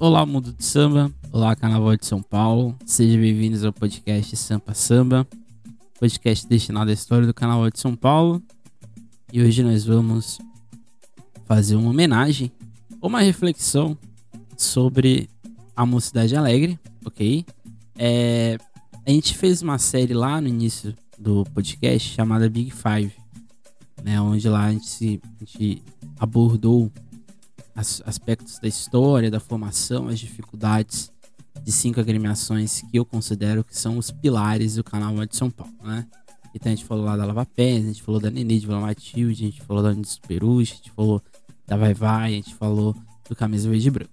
Olá, mundo de samba. Olá, Carnaval de São Paulo. Sejam bem-vindos ao podcast Sampa Samba, podcast destinado à história do Carnaval de São Paulo. E hoje nós vamos fazer uma homenagem ou uma reflexão sobre a Mocidade Alegre, ok? É, a gente fez uma série lá no início do podcast chamada Big Five, né? Onde lá a gente, a gente abordou as, aspectos da história, da formação, as dificuldades de cinco agremiações que eu considero que são os pilares do Carnaval de São Paulo, né? Então a gente falou lá da Lava Pés, a gente falou da Nenê de Vila Matilde, a gente falou da Unidos Peruche, a gente falou da Vai Vai, a gente falou do Camisa Verde e Branco.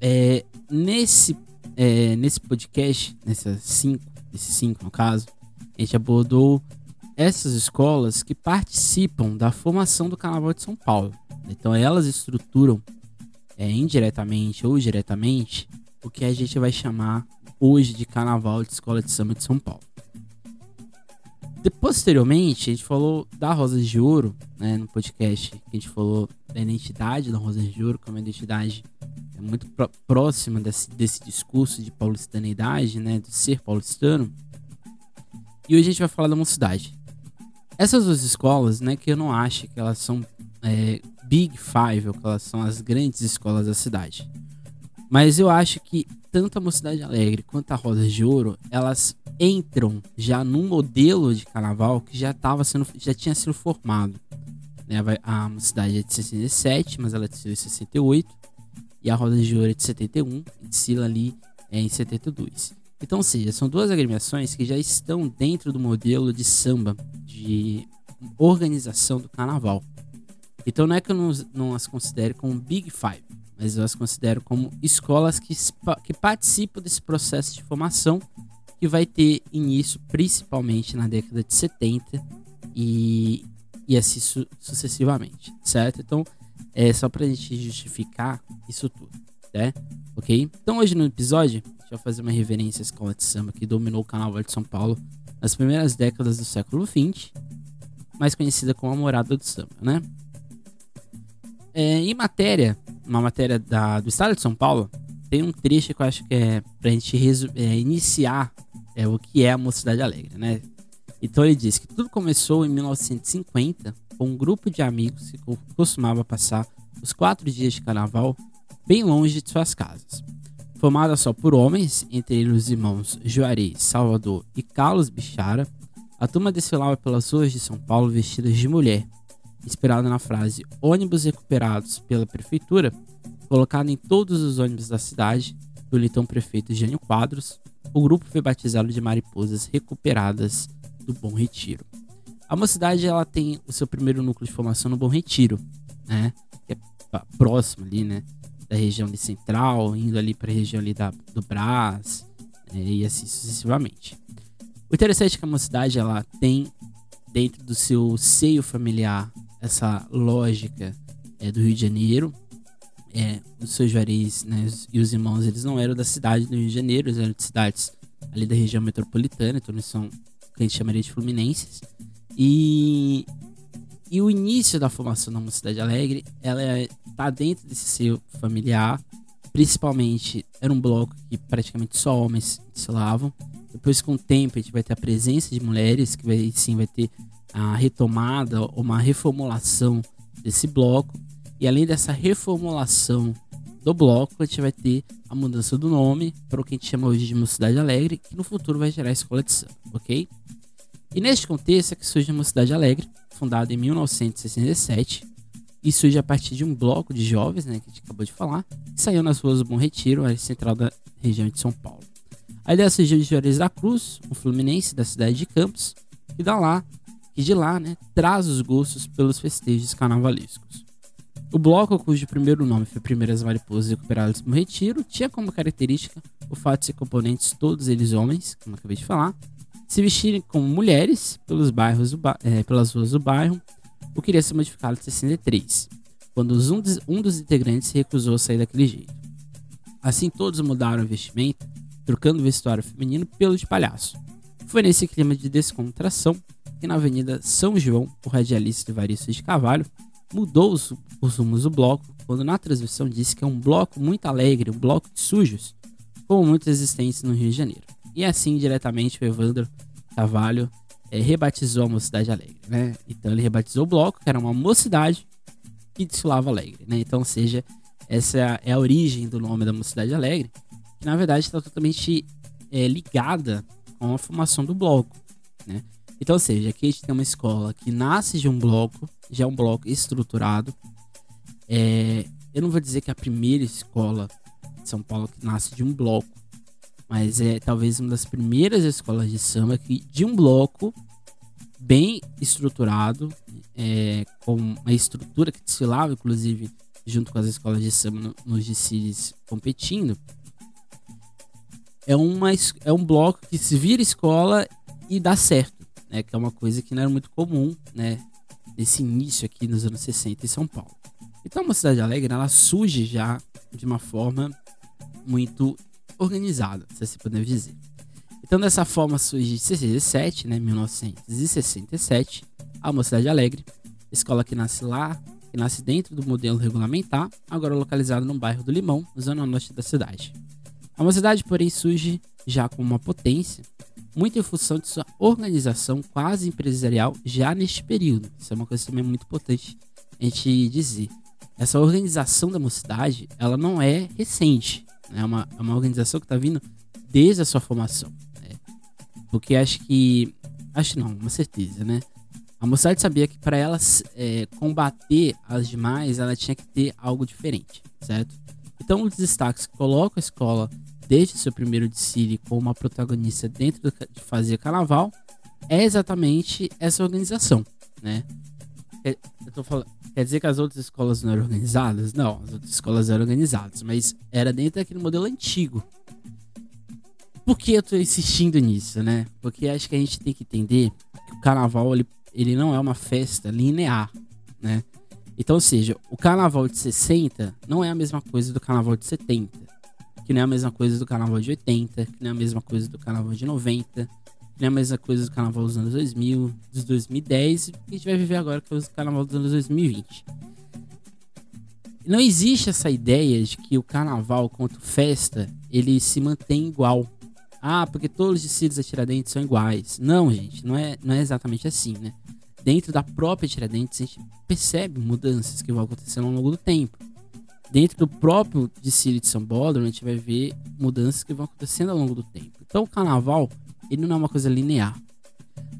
É, nesse, é, nesse podcast, nessas cinco, esses cinco no caso, a gente abordou essas escolas que participam da formação do Carnaval de São Paulo. Então elas estruturam é, indiretamente ou diretamente o que a gente vai chamar hoje de Carnaval de Escola de Samba de São Paulo. De, posteriormente, a gente falou da Rosas de Ouro, né, no podcast, que a gente falou da identidade da Rosas de Ouro, que é uma identidade muito próxima desse, desse discurso de paulistanidade, né, de ser paulistano. E hoje a gente vai falar da mocidade. Essas duas escolas, né, que eu não acho que elas são é, Big Five, que elas são as grandes escolas da cidade. Mas eu acho que tanto a Mocidade Alegre quanto a Rosas de Ouro, elas entram já num modelo de carnaval que já tava sendo, já tinha sido formado. Né? A Mocidade é de 67, mas ela é de 68. E a Rosas de Ouro é de 71, e desfila ali é, em 72. Então, ou seja, são duas agremiações que já estão dentro do modelo de samba, de organização do carnaval. Então não é que eu não, não as considere como Big Five, mas eu as considero como escolas que, que participam desse processo de formação que vai ter início principalmente na década de 70 e, e assim su sucessivamente, certo? Então é só pra gente justificar isso tudo, né? Ok? Então hoje no episódio a gente vai fazer uma reverência à escola de samba que dominou o Carnaval de São Paulo nas primeiras décadas do século XX, mais conhecida como a Morada do Samba, né? É, em matéria, uma matéria da, do Estado de São Paulo, tem um trecho que eu acho que é pra gente é, iniciar é, o que é a Mocidade Alegre, né? Então ele diz que tudo começou em 1950 com um grupo de amigos que costumava passar os quatro dias de carnaval bem longe de suas casas. Formada só por homens, entre eles os irmãos Juarez, Salvador e Carlos Bichara, a turma desfilava pelas ruas de São Paulo vestidas de mulher, inspirado na frase ônibus recuperados pela prefeitura, colocado em todos os ônibus da cidade pelo então prefeito Jânio Quadros, o grupo foi batizado de Mariposas Recuperadas do Bom Retiro. A mocidade ela tem o seu primeiro núcleo de formação no Bom Retiro, né? Que é próximo ali, né? Da região de Central, indo ali para a região ali da, do Brás, né? e assim sucessivamente. O interessante é que a mocidade ela tem dentro do seu seio familiar essa lógica é, do Rio de Janeiro. É, os seus Juarez né, e os irmãos, eles não eram da cidade do Rio de Janeiro, eles eram de cidades ali da região metropolitana, então eles são que a gente chamaria de fluminenses. E, e o início da formação da Mocidade Alegre, ela está é, dentro desse seio familiar, principalmente era um bloco que praticamente só homens desfilavam. Depois, com o tempo, a gente vai ter a presença de mulheres, que vai, sim vai ter a retomada, uma reformulação desse bloco. E além dessa reformulação do bloco, a gente vai ter a mudança do nome para o que a gente chama hoje de Mocidade Alegre, que no futuro vai gerar a escola de samba, ok? E neste contexto é que surge a Mocidade Alegre, fundada em 1967, e surge a partir de um bloco de jovens, né, que a gente acabou de falar, que saiu nas ruas do Bom Retiro, área central da região de São Paulo. A ideia surgiu de Juarez da Cruz, um fluminense da cidade de Campos, que dá lá que de lá né, traz os gostos pelos festejos carnavalescos. O bloco, cujo primeiro nome foi Primeiras Mariposas Recuperadas no Retiro, tinha como característica o fato de ser componentes todos eles homens, como acabei de falar, se vestirem como mulheres pelos bairros ba é, pelas ruas do bairro, o que iria ser modificado em 63, quando um dos, um dos integrantes se recusou a sair daquele jeito. Assim, todos mudaram o vestimento, trocando o vestuário feminino pelo de palhaço. Foi nesse clima de descontração que na Avenida São João, o radialista Evaristo de Cavalho mudou os, os rumos do bloco quando na transmissão disse que é um bloco muito alegre, um bloco de sujos, como muitos existentes no Rio de Janeiro. E assim, diretamente, o Evandro Carvalho é, rebatizou a Mocidade Alegre, né? Então ele rebatizou o bloco, que era uma mocidade que desfilava alegre, né? Então, seja, essa é a origem do nome da Mocidade Alegre, que na verdade está totalmente é, ligada com a formação do bloco, né? Então, ou seja, aqui a gente tem uma escola que nasce de um bloco, já é um bloco estruturado. É, eu não vou dizer que é a primeira escola de São Paulo que nasce de um bloco, mas é talvez uma das primeiras escolas de samba que de um bloco bem estruturado, é, com uma estrutura que desfilava, inclusive, junto com as escolas de samba no, nos desfiles competindo. É, uma, é um bloco que se vira escola e dá certo, né? Que é uma coisa que não era muito comum, né? Nesse início aqui nos anos 60 em São Paulo. Então, uma cidade alegre, ela surge já de uma forma muito organizada, se assim podemos dizer. Então, dessa forma surge em 67, né, 1967, a Mocidade Alegre, escola que nasce lá, que nasce dentro do modelo regulamentar, agora localizada no bairro do Limão, zona norte da cidade. A Mocidade, porém, surge já como uma potência, muito em função de sua organização quase empresarial já neste período. Isso é uma coisa também muito importante a gente dizer. Essa organização da mocidade, ela não é recente. É uma, é uma organização que está vindo desde a sua formação. Né? Porque acho que. Acho não, uma certeza, né? A mocidade sabia que para ela é, combater as demais, ela tinha que ter algo diferente, certo? Então, dos destaques que coloca a escola desde seu primeiro desfile como uma protagonista dentro de fazer carnaval é exatamente essa organização, né? É, eu tô falando, quer dizer que as outras escolas não eram organizadas? Não, as outras escolas eram organizadas, mas era dentro daquele modelo antigo. Por que eu tô insistindo nisso, né? Porque acho que a gente tem que entender que o carnaval ele, ele não é uma festa linear, né? Então, ou seja, o carnaval de 60 não é a mesma coisa do carnaval de 70, que não é a mesma coisa do carnaval de 80, que não é a mesma coisa do carnaval de 90, é a mesma coisa do carnaval dos anos 2000, dos 2010, e a gente vai viver agora que é o carnaval dos anos 2020. Não existe essa ideia de que o carnaval, quanto festa, ele se mantém igual. Ah, porque todos os desfiles da Tiradentes são iguais. Não, gente, não é, não é exatamente assim, né? Dentro da própria Tiradentes, a gente percebe mudanças que vão acontecendo ao longo do tempo. Dentro do próprio desfile de São Paulo, a gente vai ver mudanças que vão acontecendo ao longo do tempo. Então, o carnaval, ele não é uma coisa linear.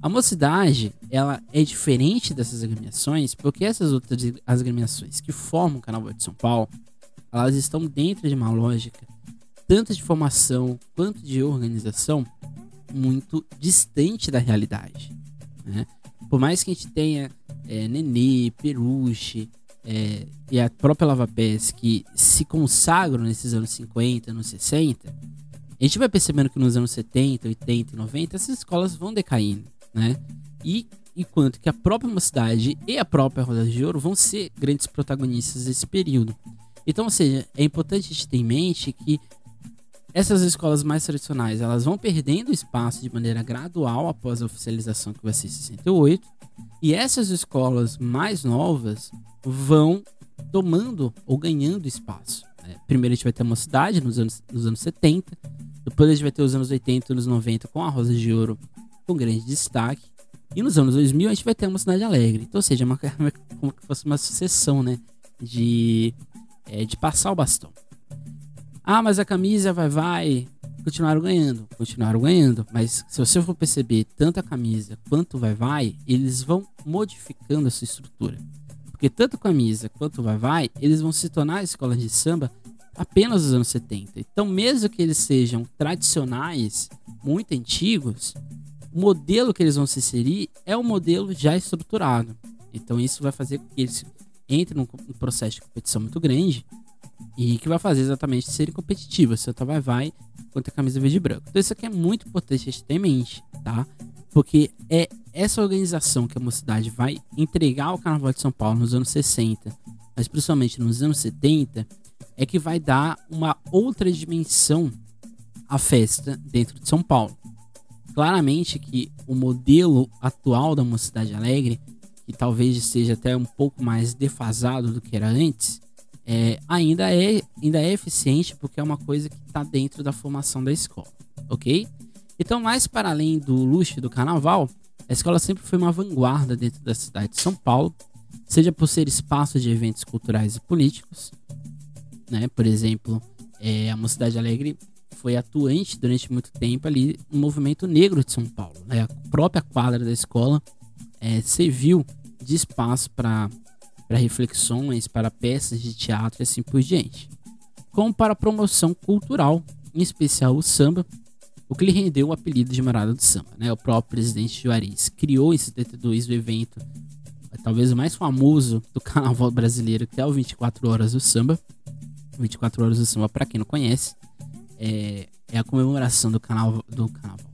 A mocidade, ela é diferente dessas agremiações, porque essas outras as agremiações que formam o Carnaval de São Paulo, elas estão dentro de uma lógica tanto de formação quanto de organização muito distante da realidade. Né? Por mais que a gente tenha é, Nenê, Peruche é, e a própria Lava Pés que se consagram nesses anos 50, anos 60, a gente vai percebendo que nos anos 70, 80 e 90 essas escolas vão decaindo, né? E enquanto que a própria mocidade e a própria Roda de Ouro vão ser grandes protagonistas desse período. Então, ou seja, é importante a gente ter em mente que essas escolas mais tradicionais elas vão perdendo espaço de maneira gradual após a oficialização que vai ser em 68 e essas escolas mais novas vão tomando ou ganhando espaço. Né? Primeiro a gente vai ter a mocidade nos anos, nos anos 70, depois a gente vai ter os anos 80 e anos 90 com a Rosa de Ouro com grande destaque. E nos anos 2000 a gente vai ter uma cidade alegre. Então, ou seja, uma, como se fosse uma sucessão, né? De, é, de passar o bastão. Ah, mas a camisa vai, vai. Continuaram ganhando, continuaram ganhando. Mas se você for perceber, tanto a camisa quanto o vai, vai, eles vão modificando a sua estrutura. Porque tanto camisa quanto o vai, vai, eles vão se tornar escolas de samba apenas dos anos 70. Então, mesmo que eles sejam tradicionais, muito antigos, o modelo que eles vão se inserir é um modelo já estruturado. Então, isso vai fazer com que eles entrem num processo de competição muito grande e que vai fazer exatamente serem competitivos, tanto a Vai Vai quanto a camisa verde e branco. Então, isso aqui é muito importante a gente ter em mente, tá? Porque é essa organização que a mocidade vai entregar ao Carnaval de São Paulo nos anos 60, mas principalmente nos anos 70, é que vai dar uma outra dimensão à festa dentro de São Paulo. Claramente que o modelo atual da Mocidade Alegre, que talvez esteja até um pouco mais defasado do que era antes, é, ainda, é, ainda é eficiente porque é uma coisa que está dentro da formação da escola, ok? Então, mais para além do luxo do carnaval, a escola sempre foi uma vanguarda dentro da cidade de São Paulo, seja por ser espaço de eventos culturais e políticos, né? Por exemplo, é, a Mocidade Alegre foi atuante durante muito tempo ali no movimento negro de São Paulo. Né? A própria quadra da escola é, serviu de espaço para reflexões, para peças de teatro e assim por diante, como para promoção cultural, em especial o samba, o que lhe rendeu o apelido de Morada do Samba. Né? O próprio presidente Juarez criou em 72 o evento, talvez o mais famoso do carnaval brasileiro, que é o 24 Horas do Samba. 24 Horas do Samba, para quem não conhece, é, é, a comemoração do, do carnaval.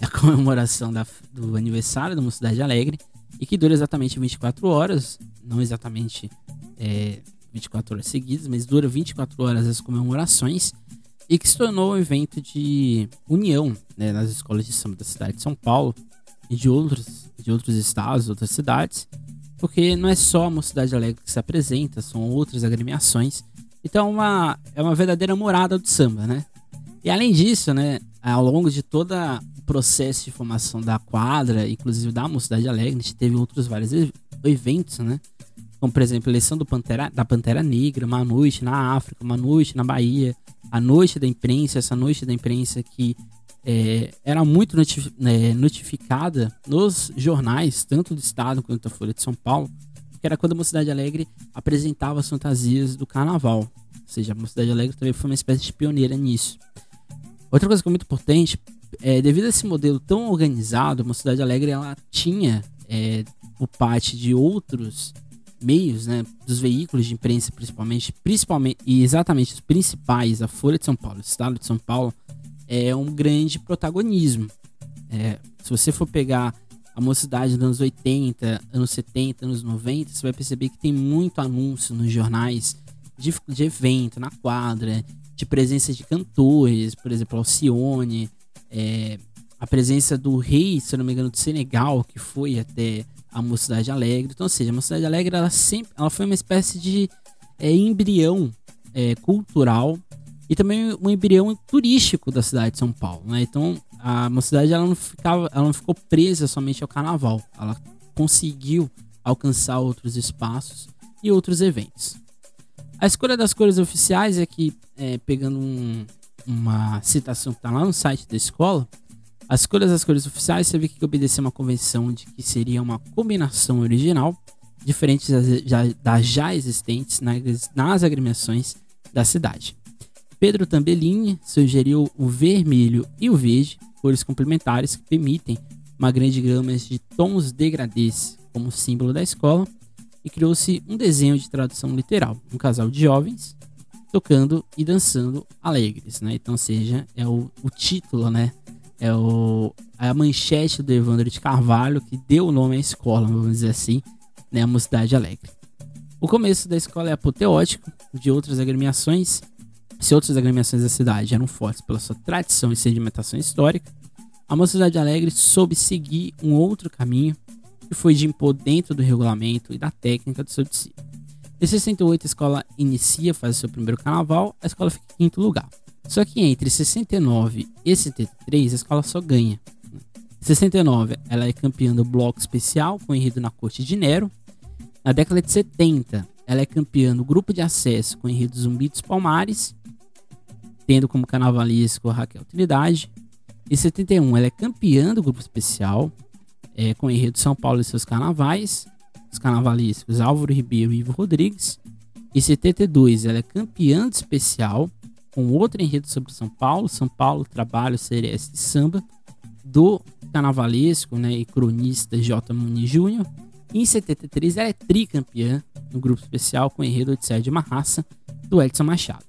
É a comemoração da, do aniversário da Mocidade Alegre e que dura exatamente 24 horas, não exatamente é, 24 horas seguidas, mas dura 24 horas as comemorações e que se tornou um evento de união né, nas escolas de samba da cidade de São Paulo e de outros, de outros estados, outras cidades, porque não é só a Mocidade Alegre que se apresenta, são outras agremiações. Então é uma, é uma verdadeira morada do samba, né? E além disso, né, ao longo de todo o processo de formação da quadra, inclusive da Mocidade Alegre, a gente teve outros vários eventos, né? Como, por exemplo, a eleição Pantera, da Pantera Negra, uma noite na África, uma noite na Bahia, a noite da imprensa, essa noite da imprensa que é, era muito notifi é, notificada nos jornais, tanto do estado quanto da Folha de São Paulo, que era quando a Mocidade Alegre apresentava as fantasias do carnaval. Ou seja, a Mocidade Alegre também foi uma espécie de pioneira nisso. Outra coisa que é muito importante, é, devido a esse modelo tão organizado, a Mocidade Alegre ela tinha é, o parte de outros meios, né, dos veículos de imprensa principalmente, principalmente e exatamente os principais, a Folha de São Paulo, o Estado de São Paulo, é um grande protagonismo. É, se você for pegar a mocidade dos anos 80, anos 70, anos 90, você vai perceber que tem muito anúncio nos jornais de, de evento, na quadra, de presença de cantores, por exemplo, Alcione, é, a presença do rei, se não me engano, do Senegal, que foi até a Mocidade Alegre. Então, ou seja, a Mocidade Alegre ela sempre ela foi uma espécie de é, embrião é, cultural e também um embrião turístico da cidade de São Paulo. Né? Então, a Mocidade ela não, ficava, ela não ficou presa somente ao carnaval. Ela conseguiu alcançar outros espaços e outros eventos. A escolha das cores oficiais é que, é, pegando um, uma citação que está lá no site da escola, as escolhas das cores oficiais teve que obedecer uma convenção de que seria uma combinação original, diferente das já, das já existentes nas, nas agremiações da cidade. Pedro Tambellini sugeriu o vermelho e o verde, cores complementares que permitem uma grande gama de tons degradês como símbolo da escola, e criou-se um desenho de tradução literal, um casal de jovens tocando e dançando alegres, né? Então, seja, é o, o título, né, é o, a manchete do Evandro de Carvalho que deu o nome à escola, vamos dizer assim, né, a Mocidade Alegre. O começo da escola é apoteótico, de outras agremiações. Se outras agremiações da cidade eram fortes pela sua tradição e sedimentação histórica, a Mocidade Alegre soube seguir um outro caminho que foi de impor dentro do regulamento e da técnica do seu discípulo. Em 68, a escola inicia, faz seu primeiro carnaval, a escola fica em quinto lugar. Só que entre 69 e 73 a escola só ganha. Em 69 ela é campeã do bloco especial com enredo na corte de Nero. Na década de 70 ela é campeã do grupo de acesso com enredo Zumbi dos Palmares, tendo como carnavalesco Raquel Trindade. Em 71 ela é campeã do grupo especial é, com enredo São Paulo e seus carnavais, os carnavalescos Álvaro Ribeiro e Ivo Rodrigues. Em 72 ela é campeã do especial com outro enredo sobre São Paulo, São Paulo, Trabalho, Ceres e Samba, do carnavalesco né, e cronista J. Muniz Júnior. Em 73, ela é tricampeã no grupo especial com enredo Odisseia de uma Raça, do Edson Machado.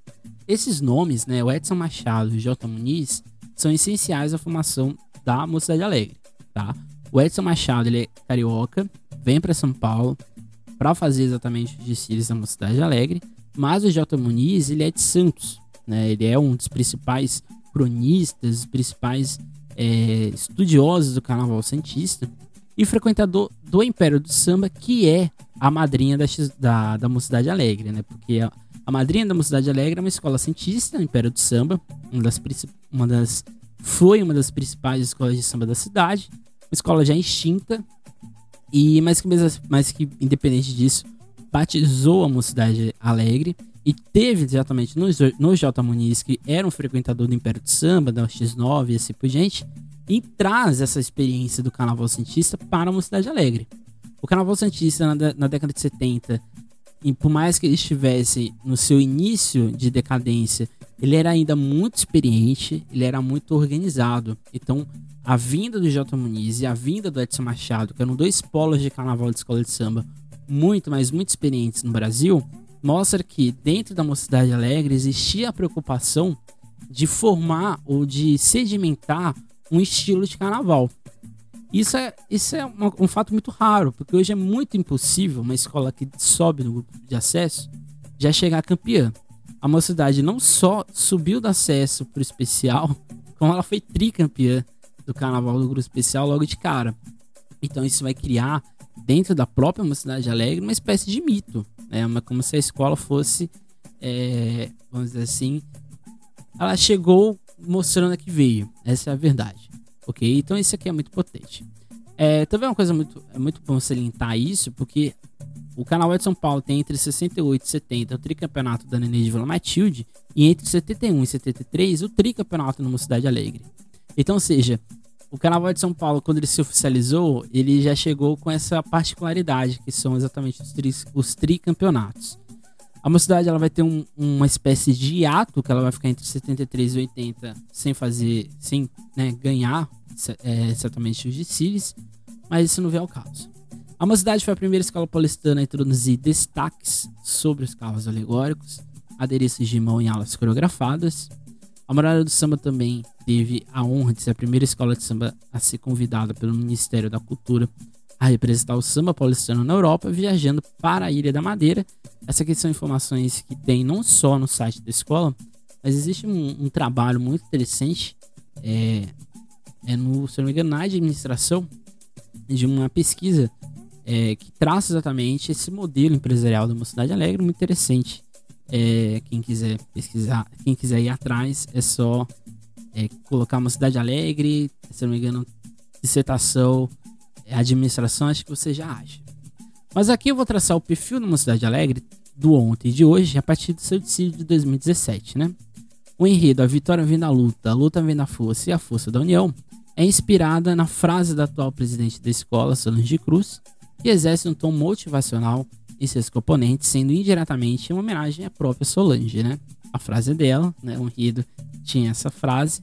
Esses nomes, né, o Edson Machado e o J. Muniz, são essenciais à formação da Mocidade Alegre. Tá? O Edson Machado ele é carioca, vem para São Paulo para fazer exatamente os desfiles da Mocidade Alegre, mas o J. Muniz ele é de Santos, né? Ele é um dos principais cronistas, principais é, estudiosos do carnaval santista e frequentador do Império do Samba, que é a madrinha da, da, da Mocidade Alegre, né? Porque a, A madrinha da Mocidade Alegre é uma escola cientista, Império do Samba, uma das, uma das foi uma das principais escolas de samba da cidade, escola já extinta, e mais que, mais que independente disso, batizou a Mocidade Alegre e teve exatamente no, no J. Muniz, que era um frequentador do Império do Samba, da X9 e assim por gente, e traz essa experiência do Carnaval Santista para a Mocidade Alegre. O Carnaval Santista, na, na década de 70, e por mais que ele estivesse no seu início de decadência, ele era ainda muito experiente, ele era muito organizado. Então, a vinda do J. Muniz e a vinda do Edson Machado, que eram dois polos de carnaval de escola de samba muito, mas muito experientes no Brasil, mostra que dentro da Mocidade Alegre existia a preocupação de formar ou de sedimentar um estilo de carnaval. Isso é, isso é uma, um fato muito raro, porque hoje é muito impossível uma escola que sobe no grupo de acesso já chegar campeã. A mocidade não só subiu do acesso para o especial, como ela foi tricampeã do carnaval do grupo especial logo de cara. Então isso vai criar dentro da própria Mocidade Alegre uma espécie de mito, né? Uma, como se a escola fosse, é, vamos dizer assim, ela chegou mostrando que veio. Essa é a verdade. Ok? Então isso aqui é muito potente. É, também é uma coisa muito, é muito bom salientar isso, porque o Canal de São Paulo tem entre 68 e 70 o tricampeonato da Nenê de Vila Matilde e entre 71 e 73 o tricampeonato no Cidade Alegre. Então, ou seja, o Carnaval de São Paulo, quando ele se oficializou, ele já chegou com essa particularidade, que são exatamente os, tri, os tricampeonatos. A mocidade ela vai ter um, uma espécie de hiato, que ela vai ficar entre 73 e 80 sem fazer, sem né, ganhar é, exatamente os desfiles, mas isso não vem ao caso. A mocidade foi a primeira escola paulistana a introduzir destaques sobre os carros alegóricos, adereços de mão em alas coreografadas, a Morada do Samba também teve a honra de ser a primeira escola de samba a ser convidada pelo Ministério da Cultura a representar o samba paulistano na Europa, viajando para a Ilha da Madeira. Essas aqui são informações que tem não só no site da escola, mas existe um, um trabalho muito interessante, é, é no, se não me engano, na administração, de uma pesquisa é, que traça exatamente esse modelo empresarial da Mocidade Alegre, muito interessante. É, quem quiser pesquisar, quem quiser ir atrás, é só é, colocar uma cidade alegre, se não me engano, dissertação, administração, acho que você já acha. Mas aqui eu vou traçar o perfil de uma cidade alegre do ontem e de hoje a partir do seu decídio de 2017, né? O enredo A Vitória Vem da Luta, a Luta Vem da Força e a Força da União é inspirada na frase da atual presidente da escola, Solange Cruz, que exerce um tom motivacional e seus componentes, sendo indiretamente uma homenagem à própria Solange, né? A frase dela, né? O enredo tinha essa frase.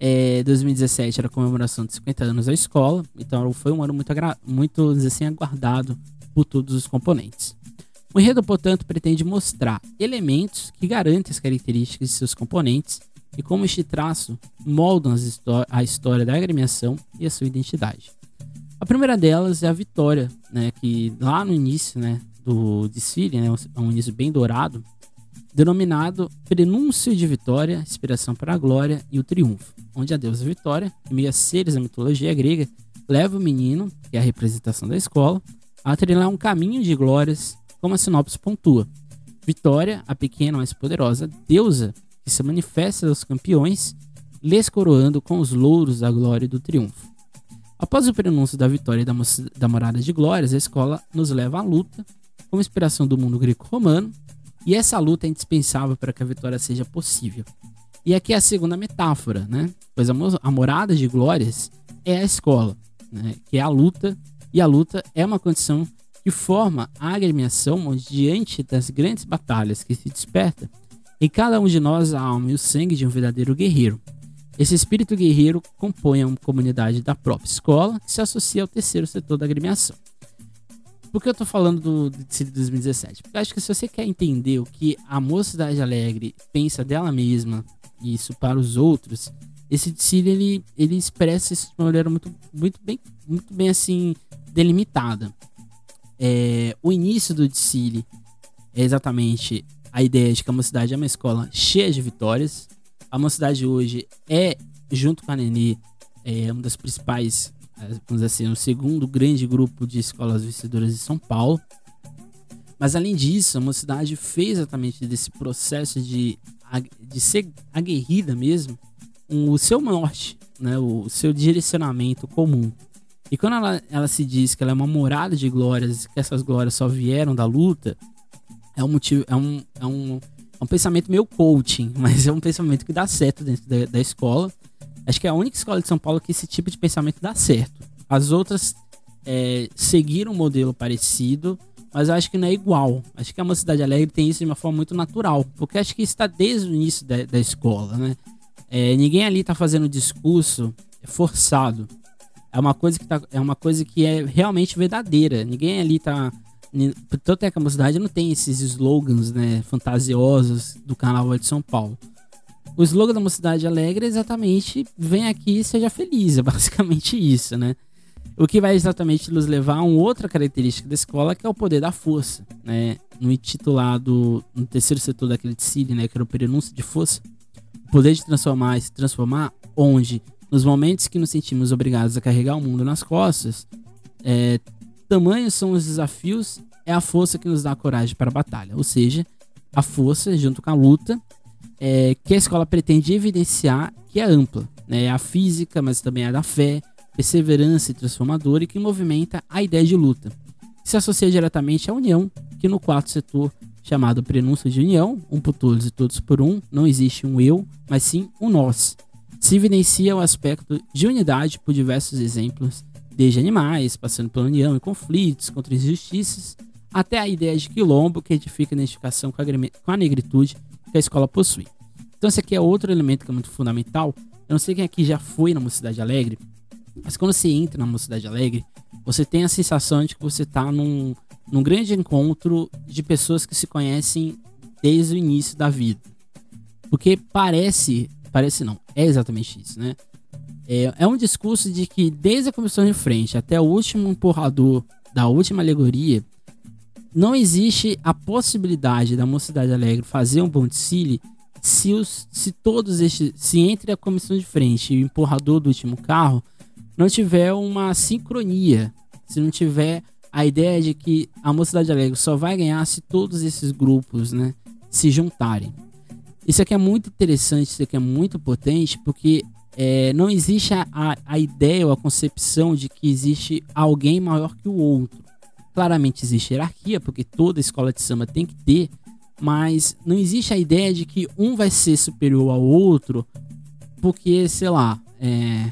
É, 2017 era a comemoração de 50 anos da escola, então foi um ano muito, muito assim, aguardado por todos os componentes. O enredo, portanto, pretende mostrar elementos que garantem as características de seus componentes e como este traço moldam a história da agremiação e a sua identidade. A primeira delas é a vitória, né, que lá no início, né, do desfile, né, um início bem dourado, denominado Prenúncio de Vitória, Inspiração para a Glória e o Triunfo, onde a deusa Vitória, em meio a seres da mitologia grega, leva o menino, que é a representação da escola, a trilhar um caminho de glórias, como a sinopse pontua. Vitória, a pequena, mais poderosa deusa que se manifesta aos campeões, lhes coroando com os louros da glória e do triunfo. Após o prenúncio da vitória da, da morada de glórias, a escola nos leva à luta, como inspiração do mundo greco-romano, e essa luta é indispensável para que a vitória seja possível. E aqui é a segunda metáfora, né? Pois a, morada de glórias é a escola, né? que é a luta, e a luta é uma condição que forma a agremiação onde, diante das grandes batalhas que se desperta, em cada um de nós a alma e o sangue de um verdadeiro guerreiro. Esse espírito guerreiro compõe a comunidade da própria escola, que se associa ao terceiro setor da agremiação. Por que eu tô falando do, de 2017? Porque eu acho que se você quer entender o que a Mocidade Alegre pensa dela mesma e isso para os outros, esse desfile ele, ele expressa isso de uma maneira muito, muito, bem, muito bem assim delimitada. É, o início do desfile é exatamente a ideia de que a Mocidade é uma escola cheia de vitórias. A Mocidade hoje é, junto com a Nenê, é uma das principais vamos dizer assim, o segundo grande grupo de escolas vencedoras de São Paulo. Mas além disso, a mocidade fez exatamente desse processo de, de ser aguerrida mesmo um, o seu norte, né? o seu direcionamento comum. E quando ela, ela se diz que ela é uma morada de glórias, que essas glórias só vieram da luta, é um motivo, é um, é um, é um pensamento meio coaching, mas é um pensamento que dá certo dentro da, da escola. Acho que é a única escola de São Paulo que esse tipo de pensamento dá certo. As outras é, seguiram um modelo parecido, mas acho que não é igual. Acho que a Mocidade Alegre tem isso de uma forma muito natural, porque acho que está desde o início da, da escola, né? É, ninguém ali está fazendo discurso forçado. É uma coisa que tá, é uma coisa que é realmente verdadeira. Ninguém ali está tanto é que a mocidade não tem esses slogans, né, fantasiosos do Carnaval de São Paulo. O slogan da Mocidade Alegre é exatamente vem aqui e seja feliz, é basicamente isso, né? O que vai exatamente nos levar a uma outra característica da escola, que é o poder da força, né? No intitulado, no terceiro setor daquele de né, que era o prenúncio de força, o poder de transformar e se transformar, onde, nos momentos que nos sentimos obrigados a carregar o mundo nas costas, é, tamanhos são os desafios, é a força que nos dá a coragem para a batalha. Ou seja, a força, junto com a luta, é, que a escola pretende evidenciar que é ampla. Né? É a física, mas também é a da fé, perseverança e transformadora e que movimenta a ideia de luta. Se associa diretamente à união, que no quarto setor, chamado prenúncio de união, um por todos e todos por um, não existe um eu, mas sim um nós. Se evidencia o aspecto de unidade por diversos exemplos, desde animais, passando pela união e conflitos contra injustiças, até a ideia de quilombo, que edifica a identificação com a, com a negritude que a escola possui. Então esse aqui é outro elemento que é muito fundamental. Eu não sei quem aqui já foi na Mocidade Alegre, mas quando você entra na Mocidade Alegre, você tem a sensação de que você está num, num grande encontro de pessoas que se conhecem desde o início da vida. Porque parece, parece não, é exatamente isso, né? É, é um discurso de que desde a comissão de frente até o último empurrador da última alegoria, não existe a possibilidade da Mocidade Alegre fazer um bom desfile se, os, se todos estes, se entre a comissão de frente e o empurrador do último carro não tiver uma sincronia, se não tiver a ideia de que a Mocidade Alegre só vai ganhar se todos esses grupos, né, se juntarem. Isso aqui é muito interessante, isso aqui é muito potente, porque é, não existe a, a ideia ou a concepção de que existe alguém maior que o outro. Claramente existe hierarquia, porque toda escola de samba tem que ter, mas não existe a ideia de que um vai ser superior ao outro, porque, sei lá, é,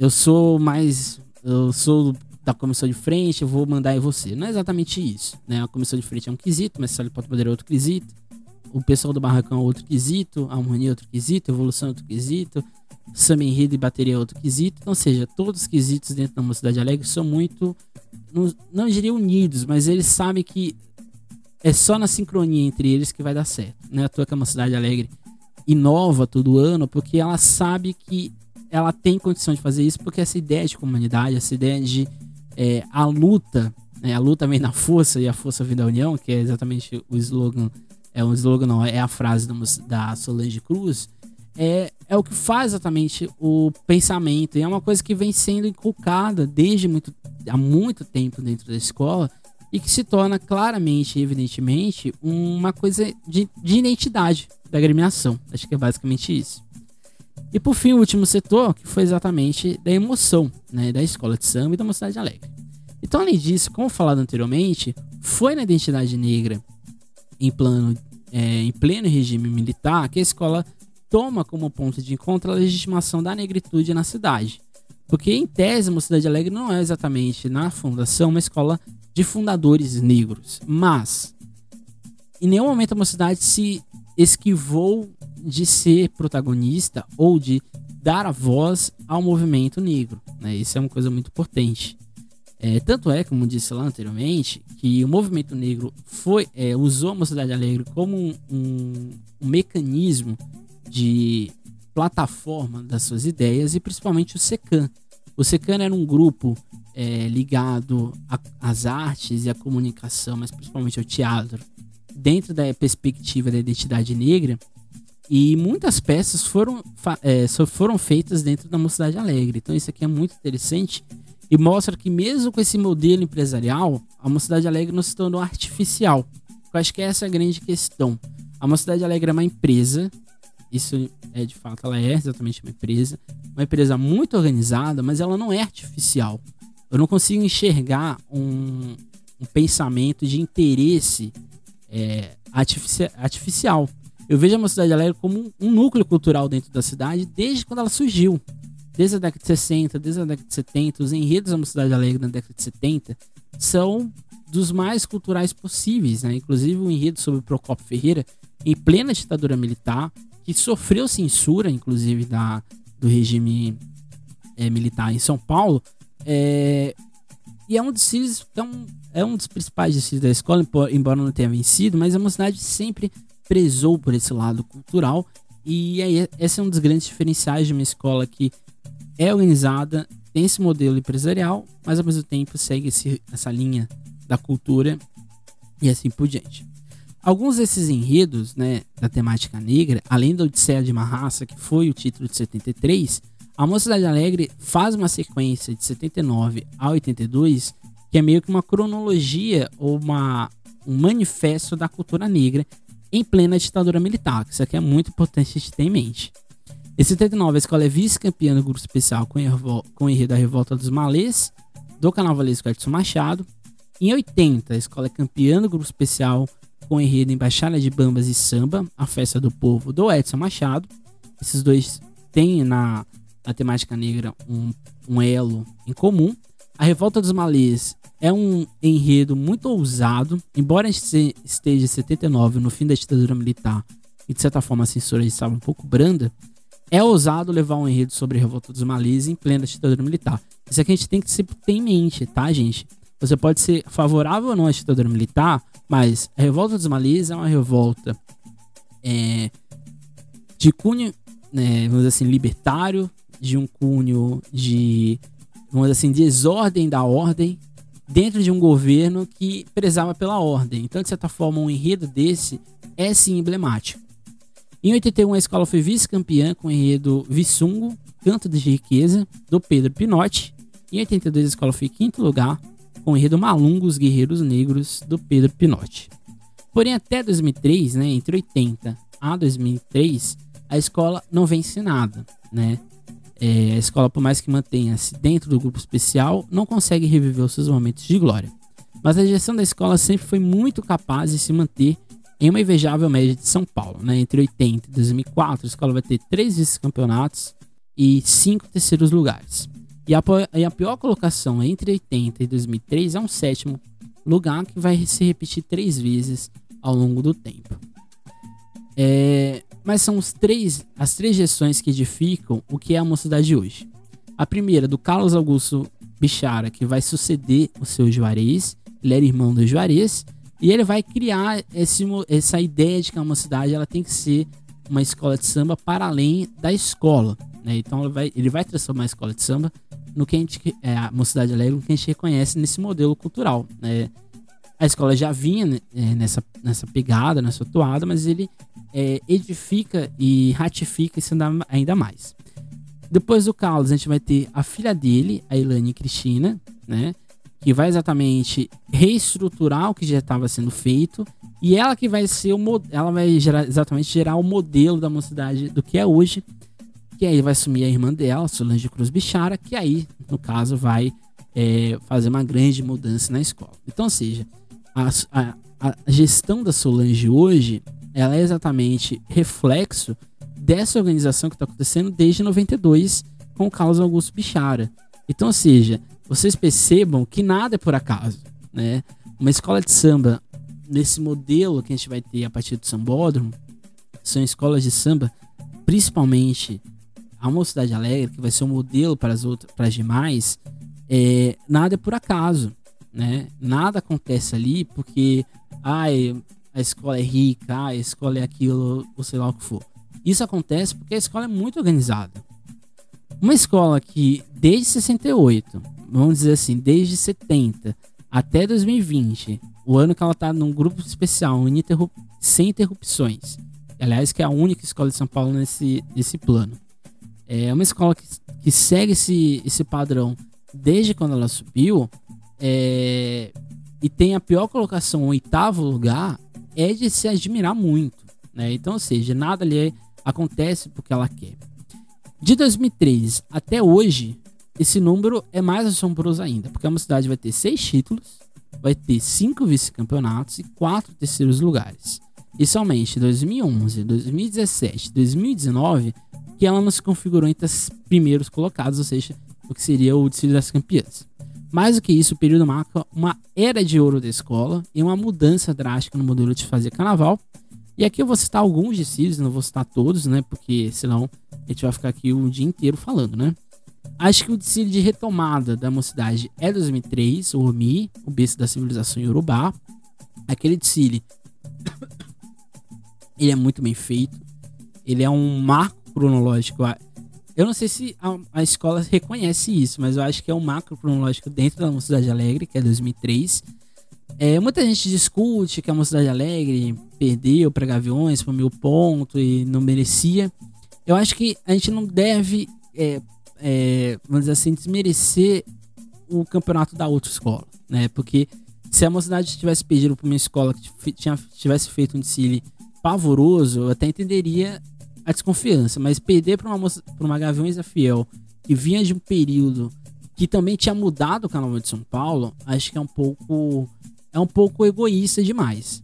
eu sou mais. Eu sou da comissão de frente, eu vou mandar em você. Não é exatamente isso. Né? A comissão de frente é um quesito, mas Sally Porta Poder é outro quesito. O pessoal do Barracão é outro quesito, a harmonia é outro quesito, a evolução é outro quesito, samba enredo e bateria é outro quesito. Então, ou seja, todos os quesitos dentro da Mocidade Alegre são muito, não, não diria unidos, mas eles sabem que é só na sincronia entre eles que vai dar certo. Né? A tua que a Mocidade Alegre inova todo ano, porque ela sabe que ela tem condição de fazer isso, porque essa ideia de comunidade, essa ideia de é, a luta, né? a luta vem na força e a força vem da união, que é exatamente o slogan, é um slogan não, é a frase da Solange Cruz, é, é o que faz exatamente o pensamento. E é uma coisa que vem sendo inculcada desde muito, há muito tempo dentro da escola e que se torna claramente, evidentemente, uma coisa de, de identidade da agremiação. Acho que é basicamente isso. E por fim, o último setor, que foi exatamente da emoção, né, da escola de samba e da mocidade alegre. Então, além disso, como falado anteriormente, foi na identidade negra, em, plano, é, em pleno regime militar, que a escola toma como ponto de encontro a legitimação da negritude na cidade. Porque, em tese, a Mocidade Alegre não é exatamente, na fundação, uma escola de fundadores negros. Mas, em nenhum momento a Mocidade se esquivou de ser protagonista ou de dar a voz ao movimento negro. Né? Isso é uma coisa muito importante. É, tanto é, como disse lá anteriormente, que o movimento negro foi, é, usou a Mocidade Alegre como um, um, um mecanismo de plataforma das suas ideias e principalmente o SECAM. O SECAM era um grupo é, ligado às artes e à comunicação, mas principalmente ao teatro, dentro da perspectiva da identidade negra. E muitas peças foram, é, foram feitas dentro da Mocidade Alegre. Então isso aqui é muito interessante e mostra que mesmo com esse modelo empresarial, a Mocidade Alegre não se tornou artificial. Eu acho que essa é a grande questão. A Mocidade Alegre é uma empresa, isso é de fato, ela é exatamente uma empresa, uma empresa muito organizada, mas ela não é artificial. Eu não consigo enxergar um, um pensamento de interesse é, artifici artificial. Eu vejo a Mocidade Alegre como um núcleo cultural dentro da cidade desde quando ela surgiu. Desde a década de 60, desde a década de 70, os enredos da Mocidade Alegre na década de 70 são dos mais culturais possíveis, né? Inclusive o enredo sobre Procopio Ferreira, em plena ditadura militar, que sofreu censura, inclusive, da, do regime é, militar em São Paulo, é, e é um desfiles, é um, é um dos principais desfiles da escola, embora não tenha vencido, mas a mocidade sempre prezou por esse lado cultural. E aí, esse é um dos grandes diferenciais de uma escola que é organizada, tem esse modelo empresarial, mas ao mesmo tempo segue esse, essa linha da cultura e assim por diante. Alguns desses enredos né, da temática negra, além da Odisseia de uma Raça, que foi o título de 73, a Mocidade Alegre faz uma sequência de 79 a 82, que é meio que uma cronologia ou uma, um manifesto da cultura negra em plena ditadura militar. Isso aqui é muito importante a gente ter em mente. Em 79, a escola é vice-campeã do grupo especial com, o enredo da Revolta dos Malês, do carnavalesco Edson Machado. Em 80, a escola é campeã do grupo especial com o enredo Embaixada de Bambas e Samba, a festa do povo do Edson Machado. Esses dois têm na a temática negra um, um elo em comum. A Revolta dos Malês é um enredo muito ousado, embora esteja em 79, no fim da ditadura militar, e de certa forma a censura estava um pouco branda, é ousado levar um enredo sobre a Revolta dos Malês em plena ditadura militar. Isso aqui a gente tem que sempre ter em mente, tá, gente? Você pode ser favorável ou não à ditadura militar, mas a Revolta dos Malês é uma revolta é, de cunho, né, vamos dizer assim, libertário, de um cunho de, vamos dizer assim, desordem da ordem dentro de um governo que prezava pela ordem. Então, de certa forma, um enredo desse é sim emblemático. Em 81, a escola foi vice-campeã com o enredo Vissungo, Canto de Riqueza, do Pedro Pinotti. Em 82, a escola foi em quinto lugar com o enredo Malungos Guerreiros Negros, do Pedro Pinotti. Porém, até 2003, né, entre 80 a 2003, a escola não vence nada, né? É, a escola, por mais que mantenha-se dentro do grupo especial, não consegue reviver os seus momentos de glória. Mas a gestão da escola sempre foi muito capaz de se manter em uma invejável média de São Paulo. Né? Entre 80 e 2004, a escola vai ter três vice-campeonatos e cinco terceiros lugares. E a, e a pior colocação entre 80 e 2003 é um sétimo lugar que vai se repetir três vezes ao longo do tempo. É, mas são os três, as três gestões que edificam o que é a mocidade hoje. A primeira, do Carlos Augusto Bichara, que vai suceder o seu Juarez. Ele era irmão do Juarez. E ele vai criar esse, essa ideia de que a mocidade ela tem que ser uma escola de samba para além da escola. Né? Então ele vai, ele vai transformar a escola de samba no que a gente, é, a mocidade alegre, no que a gente reconhece nesse modelo cultural. Né? A escola já vinha né, nessa, nessa pegada, nessa toada, mas ele é, edifica e ratifica isso ainda mais. Depois do Carlos, a gente vai ter a filha dele, a Ilane Cristina, né? Que vai exatamente reestruturar o que já estava sendo feito. E ela que vai ser o ela vai gerar, exatamente gerar o modelo da mocidade do que é hoje. Que aí vai assumir a irmã dela, Solange Cruz Bichara, que aí, no caso, vai é, fazer uma grande mudança na escola. Então, ou seja, a, a, a gestão da Solange hoje ela é exatamente reflexo dessa organização que está acontecendo desde 92 com o Carlos Augusto Bichara. Então, ou seja, vocês percebam que nada é por acaso, né? Uma escola de samba nesse modelo que a gente vai ter a partir do sambódromo são escolas de samba, principalmente a Mocidade Alegre, que vai ser um modelo para as outras, para as demais, é, nada é por acaso, né? Nada acontece ali porque ai, a escola é rica, a escola é aquilo, ou sei lá o que for. Isso acontece porque a escola é muito organizada. Uma escola que desde 68, vamos dizer assim, desde 70 até 2020, o ano que ela está num grupo especial, sem interrupções. Aliás, que é a única escola de São Paulo nesse, nesse plano. É uma escola que, que segue esse, esse padrão desde quando ela subiu. É, e tem a pior colocação, o oitavo lugar, é de se admirar muito, né? Então, ou seja, nada ali acontece porque ela quer. De 2003 até hoje, esse número é mais assombroso ainda, porque a Mocidade vai ter seis títulos, vai ter cinco vice-campeonatos e quatro terceiros lugares. E somente em 2011, 2017, 2019 que ela não se configurou entre os primeiros colocados, ou seja, o que seria o desfile das campeãs. Mais do que isso, o período marca uma era de ouro da escola e uma mudança drástica no modelo de fazer carnaval. E aqui eu vou citar alguns desfiles, não vou citar todos, né? Porque senão a gente vai ficar aqui o dia inteiro falando, né? Acho que o desfile de retomada da mocidade é 2003, o OMI, o berço da civilização Yorubá. Aquele desfile, ele é muito bem feito. Ele é um marco cronológico eu não sei se a, a, escola reconhece isso, mas eu acho que é um macro cronológico dentro da Mocidade Alegre, que é 2003. É, muita gente discute que a Mocidade Alegre perdeu para Gaviões por mil pontos e não merecia. Eu acho que a gente não deve, é, é, vamos dizer assim, desmerecer o campeonato da outra escola, né? Porque se a Mocidade tivesse perdido para uma escola que tivesse feito um desfile pavoroso, eu até entenderia a desconfiança, mas perder para uma, pra uma Gaviões da Fiel que vinha de um período que também tinha mudado o canal de São Paulo, acho que é um pouco é um pouco egoísta demais.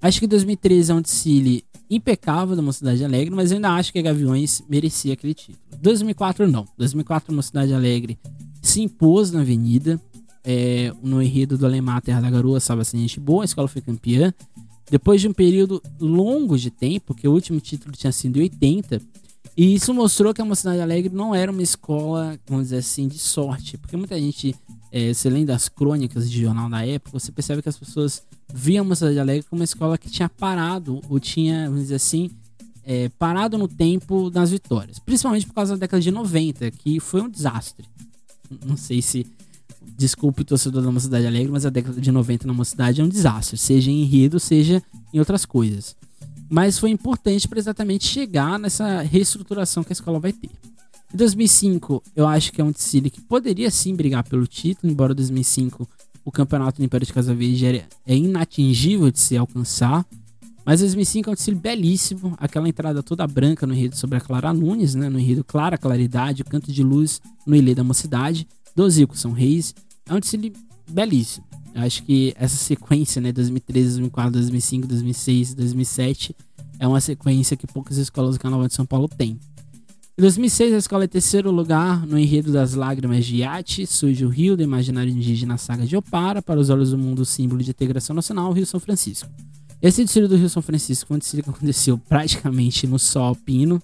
Acho que 2013 é um desfile impecável da Mocidade Alegre, mas eu ainda acho que a Gaviões merecia aquele título. 2004 não. 2004 a Mocidade Alegre se impôs na Avenida, é, no enredo do Alemar Terra da Garoa, sabe assim, gente boa, a escola foi campeã. Depois de um período longo de tempo, que o último título tinha sido em 80, e isso mostrou que a Mocidade Alegre não era uma escola, vamos dizer assim, de sorte. Porque muita gente, é, você lendo as crônicas de jornal da época, você percebe que as pessoas viam a Mocidade Alegre como uma escola que tinha parado, ou tinha, vamos dizer assim, é, parado no tempo das vitórias. Principalmente por causa da década de 90, que foi um desastre. Não sei se Desculpe, torcedor da Mocidade Alegre, mas a década de 90 na Mocidade é um desastre, seja em enredo, seja em outras coisas. Mas foi importante para exatamente chegar nessa reestruturação que a escola vai ter. Em 2005, eu acho que é um desfile que poderia sim brigar pelo título, embora 2005 o campeonato do Império de Casa Verde é inatingível de se alcançar. Mas 2005 é um desfile belíssimo, aquela entrada toda branca no enredo sobre a Clara Nunes, né? no enredo Clara Claridade, o canto de luz no Ilê da Mocidade dos Zico são reis. É um desfile belíssimo. Eu acho que essa sequência, né, 2013, 2004, 2005, 2006, 2007, é uma sequência que poucas escolas do Carnaval de São Paulo têm. Em 2006, a escola é terceiro lugar no enredo das lágrimas de Iate, surge o rio do imaginário indígena Saga de Opara, para os olhos do mundo, símbolo de integração nacional, Rio São Francisco. Esse desfile do Rio São Francisco foi um desfile que aconteceu praticamente no sol pino,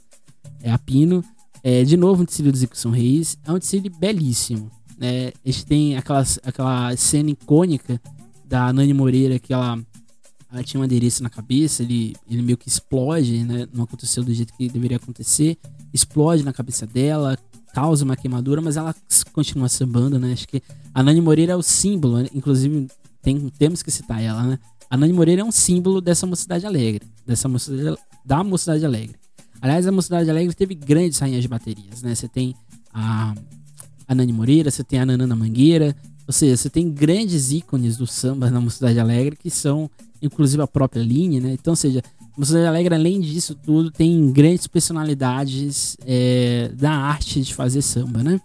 é a pino, é, de novo um desfile dos Zico São Reis, é um desfile belíssimo. É, a gente tem aquela, aquela cena icônica da Nani Moreira que ela, ela tinha um adereço na cabeça, ele, ele meio que explode, né? Não aconteceu do jeito que deveria acontecer. Explode na cabeça dela, causa uma queimadura, mas ela continua sambando, né? Acho que a Nani Moreira é o símbolo, né? inclusive tem, temos que citar ela, né? A Nani Moreira é um símbolo dessa mocidade alegre, dessa mocidade, da mocidade alegre. Aliás, a mocidade alegre teve grandes rainhas de baterias, né? Você tem a a Nani Moreira, você tem a Nanana Mangueira, ou seja, você tem grandes ícones do samba na Mocidade Alegre que são, inclusive, a própria linha, né? Então, seja, a Mocidade Alegre, além disso tudo, tem grandes personalidades é, da arte de fazer samba, né?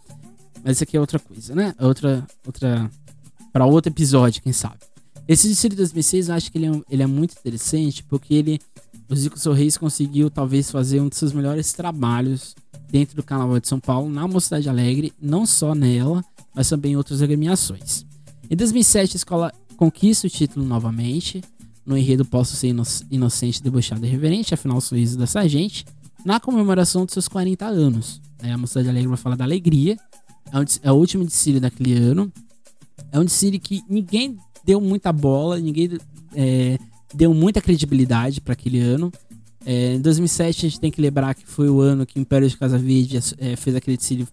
Mas isso aqui é outra coisa, né? É outra, outra, para outro episódio, quem sabe. Esse Distrito 2006, eu acho que ele é, ele é muito interessante porque ele, o Zico Sorris conseguiu talvez fazer um dos seus melhores trabalhos dentro do Carnaval de São Paulo, na Mocidade Alegre, não só nela, mas também em outras agremiações. Em 2007, a escola conquista o título novamente, no enredo Posso Ser Inocente, Debochado e Reverente, afinal sou isso da Sargente, na comemoração dos seus 40 anos. A Mocidade Alegre vai falar da alegria, é, é o último desfile daquele ano, é um desfile que ninguém deu muita bola, ninguém é, deu muita credibilidade para aquele ano, é, em 2007 a gente tem que lembrar que foi o ano que o Império de Casa Verde é, fez aquele desfile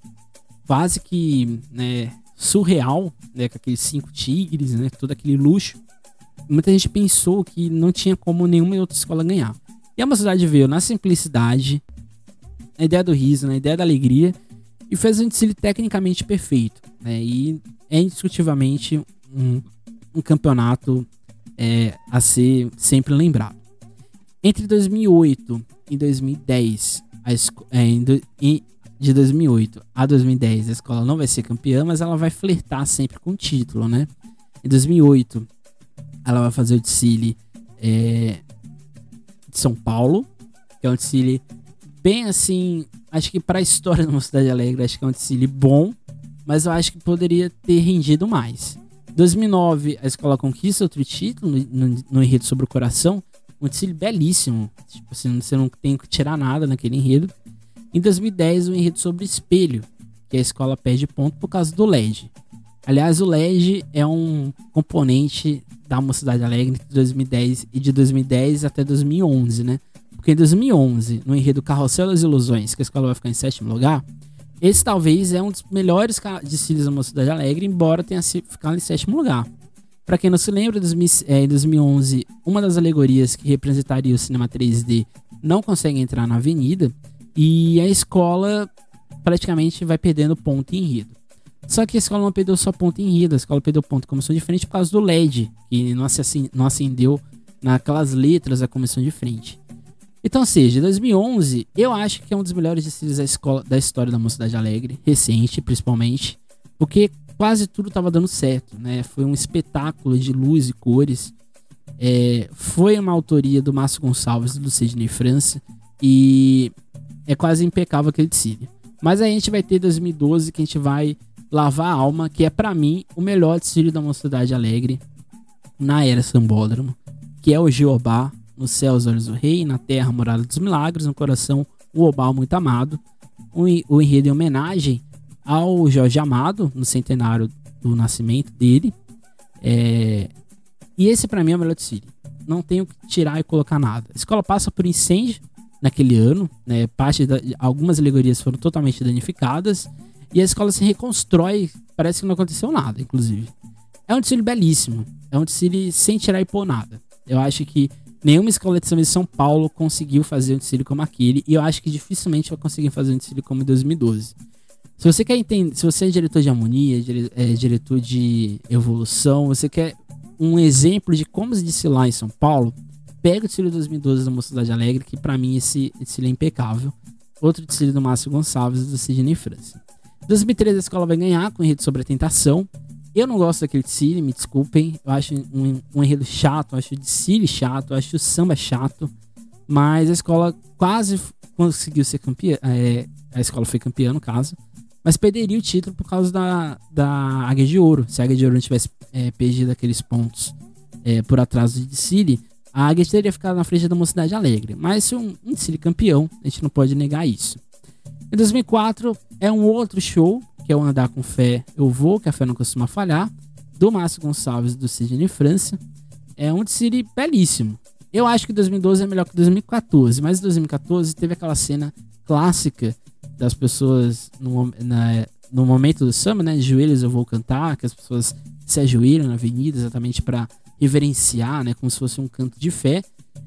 quase que né, surreal, né, com aqueles cinco tigres, né, todo aquele luxo. Muita gente pensou que não tinha como nenhuma outra escola ganhar. E a mocidade veio na simplicidade, na ideia do riso, na ideia da alegria, e fez um desfile tecnicamente perfeito. Né, e é indiscutivelmente um, um campeonato é, a ser sempre lembrado. Entre 2008 e 2010, a é, de 2008 a 2010, a escola não vai ser campeã, mas ela vai flertar sempre com o título, né? Em 2008, ela vai fazer o desfile é, de São Paulo, que é um desfile bem assim, acho que para a história de uma cidade alegre, acho que é um desfile bom, mas eu acho que poderia ter rendido mais. 2009, a escola conquista outro título no, no, no enredo sobre o coração. Um desfile belíssimo. Tipo assim, você não tem que tirar nada naquele enredo. Em 2010, o um enredo sobre espelho, que a escola perde ponto por causa do LED. Aliás, o LED é um componente da Mocidade Alegre de 2010 e de 2010 até 2011, né? Porque em 2011, no enredo Carrossel das Ilusões, que a escola vai ficar em sétimo lugar, esse talvez é um dos melhores desfiles da Mocidade Alegre, embora tenha ficado em sétimo lugar. Para quem não se lembra, em 2011, uma das alegorias que representaria o cinema 3D não consegue entrar na avenida e a escola praticamente vai perdendo ponto em enredo. Só que a escola não perdeu só ponto em enredo, a escola perdeu ponto começou de frente por causa do LED, que não acendeu naquelas letras da comissão de frente. Então, seja, 2011, eu acho que é um dos melhores desfiles da, escola, da história da Mocidade Alegre, recente principalmente, porque quase tudo estava dando certo, né? Foi um espetáculo de luz e cores. É, foi uma autoria do Márcio Gonçalves do Sidney França e é quase impecável aquele desfile. Mas aí a gente vai ter 2012 que a gente vai lavar a alma, que é para mim o melhor desfile da Mocidade Alegre na era Sambódromo, que é o Jeová no céu os olhos do rei, na terra morada dos milagres, no coração o obal muito amado. O enredo em homenagem ao Jorge Amado, no centenário do nascimento dele. É, e esse para mim é o melhor desfile. Não tenho que tirar e colocar nada. A escola passa por incêndio naquele ano, né? Parte da, algumas alegorias foram totalmente danificadas e a escola se reconstrói, parece que não aconteceu nada, inclusive. É um desfile belíssimo, é um desfile sem tirar e pôr nada. Eu acho que Nenhuma escola de samba de São Paulo conseguiu fazer um desfile como aquele. E eu acho que dificilmente vai conseguir fazer um desfile como em 2012. Se você quer entender, se você é diretor de harmonia, é diretor de evolução, você quer um exemplo de como se desfilar em São Paulo, pega o desfile de 2012 da Mocidade Alegre, que para mim esse desfile é impecável. Outro desfile do Márcio Gonçalves e do Sidney França. 2013 a escola vai ganhar com o sobre a tentação. Eu não gosto daquele Cine, me desculpem. Eu acho um, um enredo chato, eu acho o Cine chato, eu acho o samba chato. Mas a escola quase conseguiu ser campeã. É, a escola foi campeã, no caso. Mas perderia o título por causa da, da Águia de Ouro. Se a Águia de Ouro não tivesse é, perdido aqueles pontos é, por atraso de Cine, a Águia teria ficado na frente da Mocidade Alegre. Mas se um, Cine campeão, a gente não pode negar isso. Em 2004 é um outro show que é o Andar com Fé, Eu Vou, que a fé não costuma falhar, do Márcio Gonçalves do Sidney França. É um desfile belíssimo. Eu acho que 2012 é melhor que 2014, mas 2014 teve aquela cena clássica das pessoas no, na, no momento do samba, né? De joelhos eu vou cantar, que as pessoas se ajoelham na avenida exatamente para reverenciar, né? Como se fosse um canto de fé.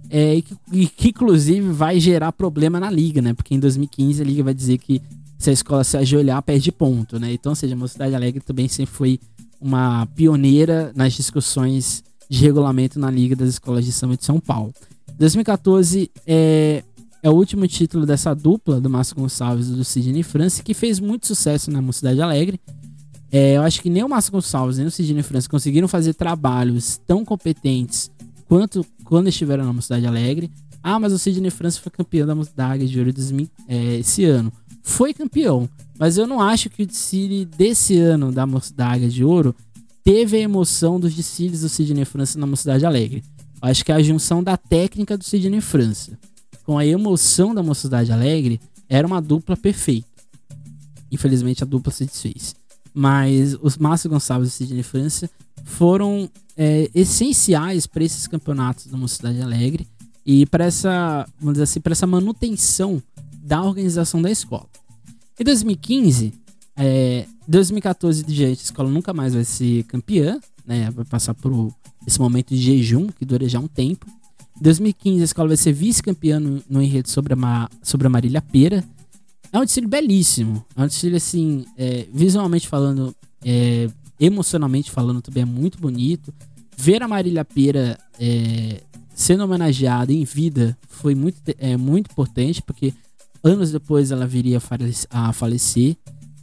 É, e, que, e que inclusive vai gerar problema na liga, né? Porque em 2015 a liga vai dizer que se a escola se ajoelhar, perde ponto, né? Então, seja, a Mocidade Alegre também sempre foi uma pioneira nas discussões de regulamento na Liga das Escolas de Samba de São Paulo. 2014 é, é o último título dessa dupla do Márcio Gonçalves e do Sidney França, que fez muito sucesso na Mocidade Alegre. É, eu acho que nem o Márcio Gonçalves nem o Sidney França conseguiram fazer trabalhos tão competentes quanto quando estiveram na Mocidade Alegre. Ah, mas o Sidney França foi campeão da Mocidade de Ouro é, esse ano foi campeão. Mas eu não acho que o desfile desse ano da Mocidade de Ouro teve a emoção dos desfiles do Sidney França na Mocidade Alegre. Eu acho que a junção da técnica do Sidney França com a emoção da Mocidade Alegre era uma dupla perfeita. Infelizmente a dupla se desfez. Mas os Márcio Gonçalves e Sidney França foram é, essenciais para esses campeonatos da Mocidade Alegre e para essa, vamos dizer assim, para essa manutenção da organização da escola. Em 2015, é, 2014 de diante, a escola nunca mais vai ser campeã, né? Vai passar por esse momento de jejum, que dura já um tempo. Em 2015, a escola vai ser vice-campeã no, no, enredo sobre a, sobre a Marília Pera. É um desfile belíssimo. É um desfile, assim, é, visualmente falando, é, emocionalmente falando, também é muito bonito. ver a Marília Pera é, sendo homenageada em vida foi muito, é, muito importante, porque anos depois ela viria a falecer.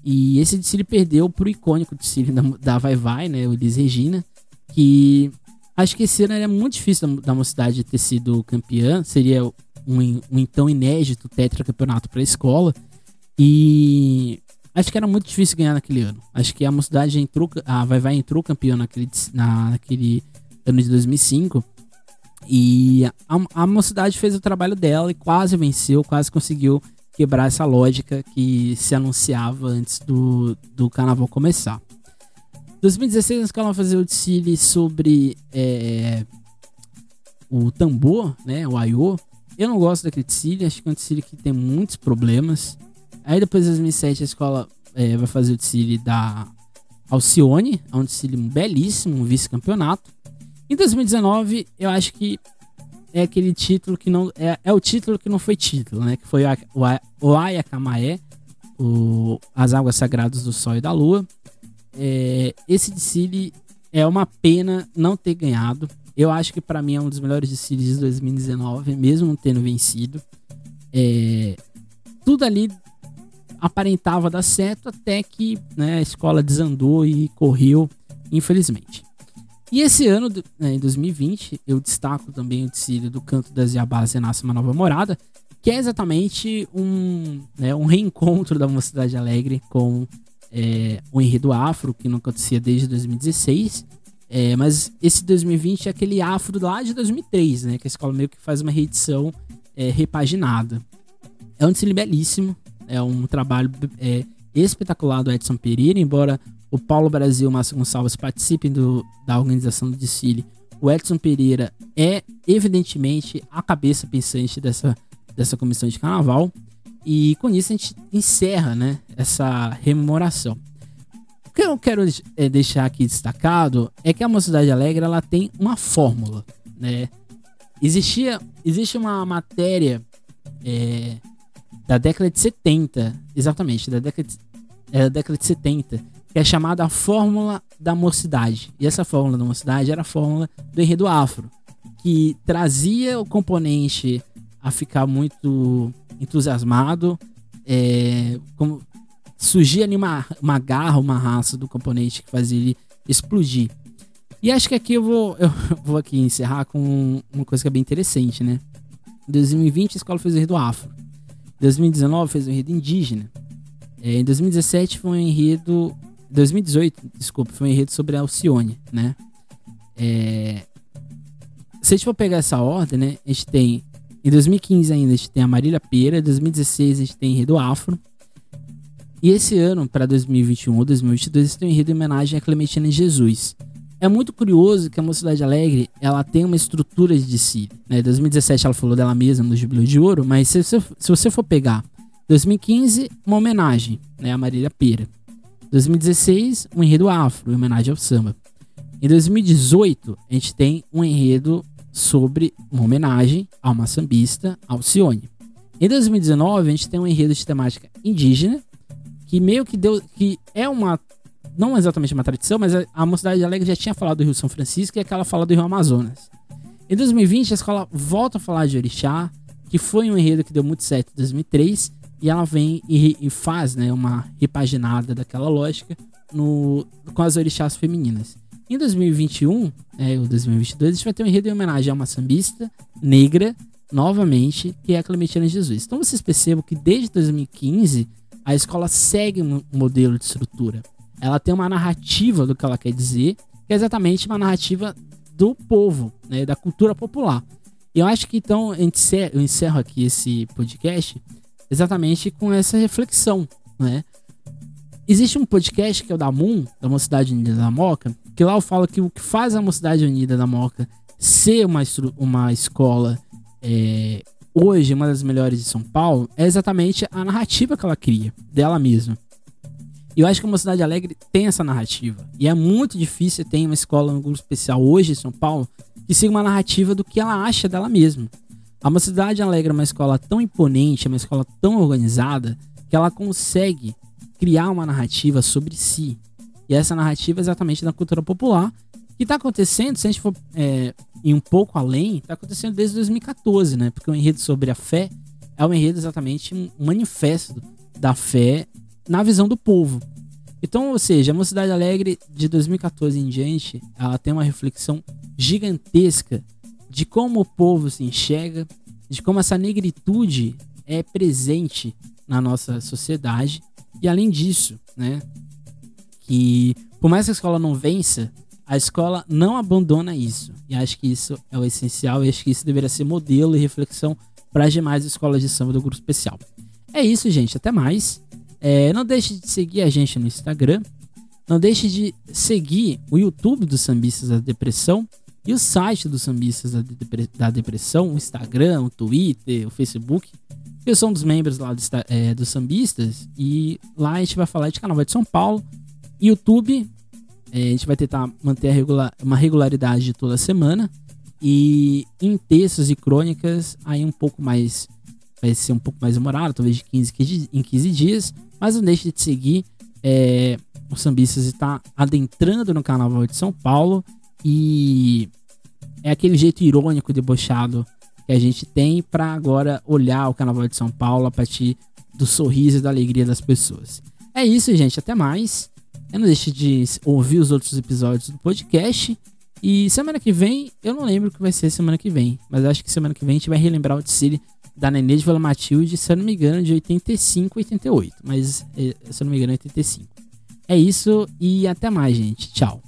E esse desfile perdeu pro icônico desfile da, da Vai Vai, né? O Elis Regina. Que acho que esse ano era muito difícil da, da mocidade ter sido campeã. Seria um, um então inédito tetracampeonato para a escola. E acho que era muito difícil ganhar naquele ano. Acho que a mocidade entrou, a Vai Vai entrou campeã naquele, na, naquele ano de 2005. E a, a mocidade fez o trabalho dela e quase venceu, quase conseguiu quebrar essa lógica que se anunciava antes do, do carnaval começar. 2016 a escola fazer o desfile sobre é, o tambor, né, o aiô. Eu não gosto daquele desfile, acho que é um desfile que tem muitos problemas. Aí depois, em 2007, a escola é, vai fazer o desfile da Alcione, é um desfile belíssimo, um vice-campeonato. Em 2019, eu acho que é aquele título que não. É, é o título que não foi título, né? Que foi o, o Ayakamae, o, As Águas Sagradas do Sol e da Lua. É, esse desfile é uma pena não ter ganhado. Eu acho que para mim é um dos melhores desfiles de 2019, mesmo não tendo vencido. É, tudo ali aparentava dar certo até que né, a escola desandou e correu, infelizmente. E esse ano, né, em 2020, eu destaco também o desfile do Canto das Iabás Renasce Uma Nova Morada, que é exatamente um, né, um reencontro da Mocidade Alegre com é, o enredo afro, que não acontecia desde 2016. É, mas esse 2020 é aquele afro lá de 2003, né? Que a escola meio que faz uma reedição é, repaginada. É um desfile belíssimo, é um trabalho é, espetacular do Edson Pereira, embora o Paulo Brasil Márcio Gonçalves participem do, da organização do desfile, o Edson Pereira é evidentemente a cabeça pensante dessa, dessa comissão de carnaval. E com isso a gente encerra né, essa rememoração. O que eu quero é, deixar aqui destacado é que a Mocidade Alegre ela tem uma fórmula. Né? Existia, existe uma matéria é, da década de 70, exatamente, da década de, é, da década de 70, que é chamada a Fórmula da Mocidade. E essa Fórmula da Mocidade era a fórmula do enredo afro, que trazia o componente a ficar muito entusiasmado, é, como surgia ali uma, uma garra, uma raça do componente que fazia ele explodir. E acho que aqui eu vou, eu vou aqui encerrar com uma coisa que é bem interessante, né? Em 2020 a escola fez o enredo afro. Em 2019 fez o enredo indígena. É, em 2017 foi um enredo 2018, desculpa, foi um enredo sobre a Alcione, né? É, se a gente for pegar essa ordem, né? A gente tem. Em 2015 ainda, a gente tem a Marília Pera. Em 2016 a gente tem enredo Afro. E esse ano, para 2021 ou 2022, a gente tem um enredo em homenagem a Clementina Jesus. É muito curioso que a Mocidade Alegre ela tem uma estrutura de si. Né? 2017 ela falou dela mesma no Jubileu de Ouro, mas se se você for pegar 2015, uma homenagem né, a Marília Pera. 2016, um enredo afro, em homenagem ao samba. Em 2018, a gente tem um enredo sobre uma homenagem a uma sambista, Alcione. Em 2019, a gente tem um enredo de temática indígena, que meio que deu. que é uma. não exatamente uma tradição, mas a, Mocidade Alegre já tinha falado do Rio São Francisco e aquela fala do Rio Amazonas. Em 2020, a escola volta a falar de Orixá, que foi um enredo que deu muito certo em 2003, e ela vem e, e faz né, uma repaginada daquela lógica no, com as orixás femininas. Em 2021, é, ou 2022, a gente vai ter um enredo em homenagem a uma sambista negra, novamente, que é a Clementina Jesus. Então vocês percebam que desde 2015 a escola segue um modelo de estrutura. Ela tem uma narrativa do que ela quer dizer, que é exatamente uma narrativa do povo, né, da cultura popular. E eu acho que então eu encerro aqui esse podcast exatamente com essa reflexão, né? Existe um podcast que é o da Moon, da Mocidade Unida da Moca, que lá eu falo que o que faz a Mocidade Unida da Moca ser uma, uma escola é, hoje uma das melhores de São Paulo é exatamente a narrativa que ela cria, dela mesma. E eu acho que a Mocidade Alegre tem essa narrativa. E é muito difícil ter uma escola, um grupo especial hoje em São Paulo, que siga uma narrativa do que ela acha dela mesma. A Mocidade Alegre é uma escola tão imponente, é uma escola tão organizada, que ela consegue criar uma narrativa sobre si. E essa narrativa é exatamente da cultura popular, que está acontecendo, se a gente for é, ir um pouco além, está acontecendo desde 2014, né? Porque o enredo sobre a fé é um enredo exatamente um manifesto da fé na visão do povo. Então, ou seja, a Mocidade Alegre de 2014 em diante, ela tem uma reflexão gigantesca de como o povo se enxerga, de como essa negritude é presente na nossa sociedade. E além disso, né, que por mais que a escola não vença, a escola não abandona isso. E acho que isso é o essencial e acho que isso deveria ser modelo e reflexão para as demais escolas de samba do grupo especial. É isso, gente. Até mais. É, não deixe de seguir a gente no Instagram. Não deixe de seguir o YouTube dos Sambistas da Depressão e o site dos Sambistas da, Depre da Depressão, o Instagram, o Twitter, o Facebook. Eu sou um dos membros lá do, é, dos Sambistas e lá a gente vai falar de Carnaval de São Paulo. YouTube, é, a gente vai tentar manter regular, uma regularidade toda semana. E em textos e crônicas, aí um pouco mais. Vai ser um pouco mais demorado, talvez de 15 em 15 dias. Mas não deixe de seguir. É, o Sambistas está adentrando no Carnaval de São Paulo. E é aquele jeito irônico, debochado que a gente tem para agora olhar o Carnaval de São Paulo a partir do sorriso e da alegria das pessoas. É isso, gente. Até mais. Não deixe de ouvir os outros episódios do podcast. E semana que vem, eu não lembro o que vai ser semana que vem, mas acho que semana que vem a gente vai relembrar o Tsiri da Nenê de Vila Matilde, se eu não me engano, de 85, 88. Mas, eh, se eu não me engano, é 85. É isso e até mais, gente. Tchau.